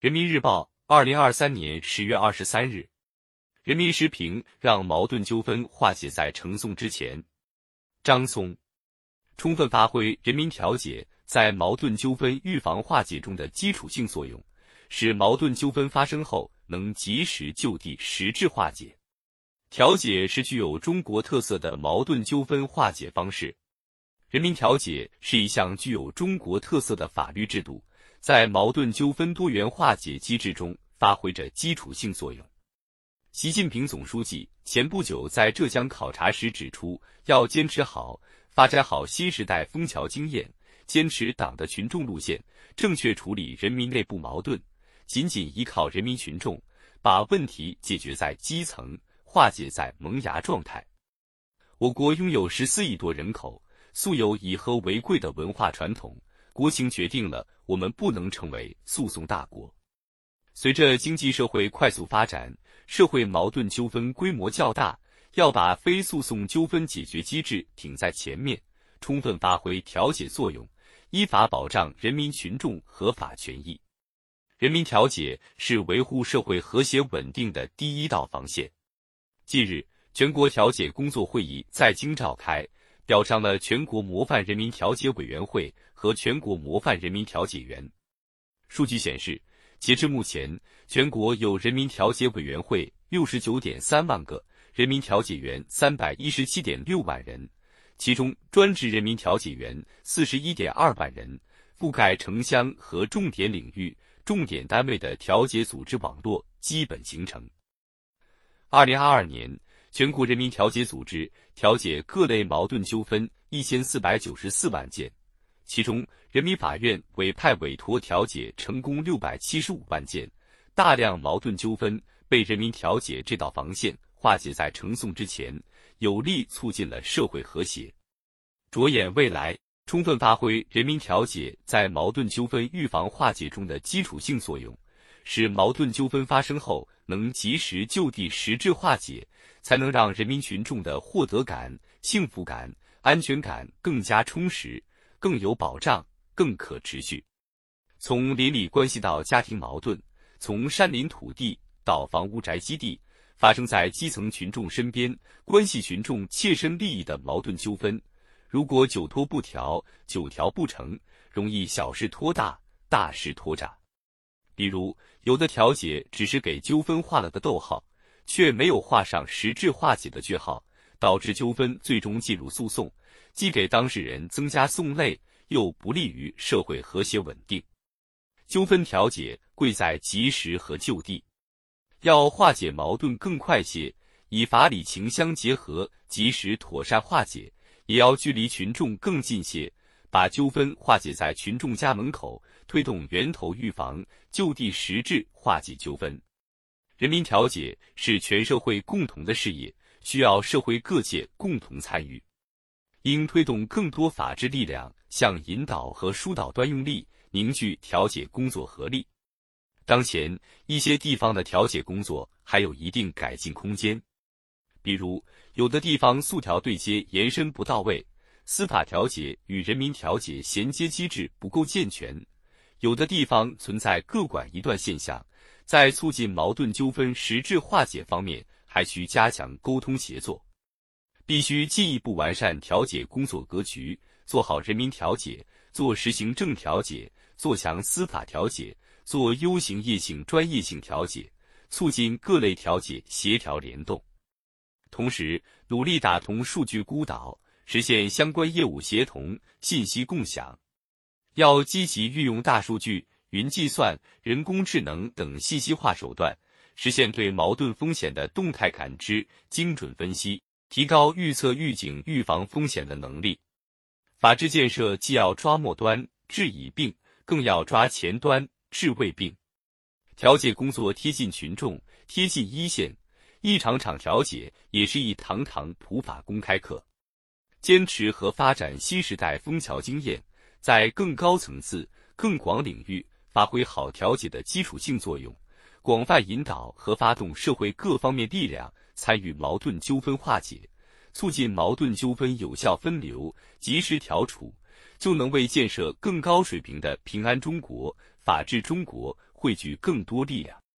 人民日报，二零二三年十月二十三日。人民时评：让矛盾纠纷化解在呈送之前。张松，充分发挥人民调解在矛盾纠纷预防化解中的基础性作用，使矛盾纠纷发生后能及时就地实质化解。调解是具有中国特色的矛盾纠纷化解方式。人民调解是一项具有中国特色的法律制度，在矛盾纠纷多元化解机制中发挥着基础性作用。习近平总书记前不久在浙江考察时指出，要坚持好、发展好新时代枫桥经验，坚持党的群众路线，正确处理人民内部矛盾，紧紧依靠人民群众，把问题解决在基层，化解在萌芽状态。我国拥有十四亿多人口，素有以和为贵的文化传统，国情决定了我们不能成为诉讼大国。随着经济社会快速发展，社会矛盾纠纷规模较大，要把非诉讼纠纷解决机制挺在前面，充分发挥调解作用，依法保障人民群众合法权益。人民调解是维护社会和谐稳定的第一道防线。近日，全国调解工作会议在京召开，表彰了全国模范人民调解委员会和全国模范人民调解员。数据显示。截至目前，全国有人民调解委员会六十九点三万个，人民调解员三百一十七点六万人，其中专职人民调解员四十一点二万人，覆盖城乡和重点领域、重点单位的调解组织网络基本形成。二零二二年，全国人民调解组织调解各类矛盾纠纷一千四百九十四万件。其中，人民法院委派委托调解成功六百七十五万件，大量矛盾纠纷被人民调解这道防线化解在呈送之前，有力促进了社会和谐。着眼未来，充分发挥人民调解在矛盾纠纷预防化解中的基础性作用，使矛盾纠纷发生后能及时就地实质化解，才能让人民群众的获得感、幸福感、安全感更加充实。更有保障，更可持续。从邻里关系到家庭矛盾，从山林土地到房屋宅基地，发生在基层群众身边、关系群众切身利益的矛盾纠纷，如果久拖不调、久调不成，容易小事拖大、大事拖炸。比如，有的调解只是给纠纷画了个逗号，却没有画上实质化解的句号，导致纠纷最终进入诉讼。既给当事人增加讼累，又不利于社会和谐稳定。纠纷调解贵在及时和就地，要化解矛盾更快些，以法理情相结合，及时妥善化解；也要距离群众更近些，把纠纷化解在群众家门口，推动源头预防，就地实质化解纠纷。人民调解是全社会共同的事业，需要社会各界共同参与。应推动更多法治力量向引导和疏导端用力，凝聚调解工作合力。当前一些地方的调解工作还有一定改进空间，比如有的地方诉调对接延伸不到位，司法调解与人民调解衔接机制不够健全；有的地方存在各管一段现象，在促进矛盾纠纷实质化解方面，还需加强沟通协作。必须进一步完善调解工作格局，做好人民调解，做实行政调解，做强司法调解，做优行业性专业性调解，促进各类调解协调联动。同时，努力打通数据孤岛，实现相关业务协同、信息共享。要积极运用大数据、云计算、人工智能等信息化手段，实现对矛盾风险的动态感知、精准分析。提高预测、预警、预防风险的能力。法治建设既要抓末端治已病，更要抓前端治未病。调解工作贴近群众、贴近一线，一场场调解也是一堂堂普法公开课。坚持和发展新时代枫桥经验，在更高层次、更广领域发挥好调解的基础性作用，广泛引导和发动社会各方面力量。参与矛盾纠纷化解，促进矛盾纠纷有效分流、及时调处，就能为建设更高水平的平安中国、法治中国、汇聚更多力量。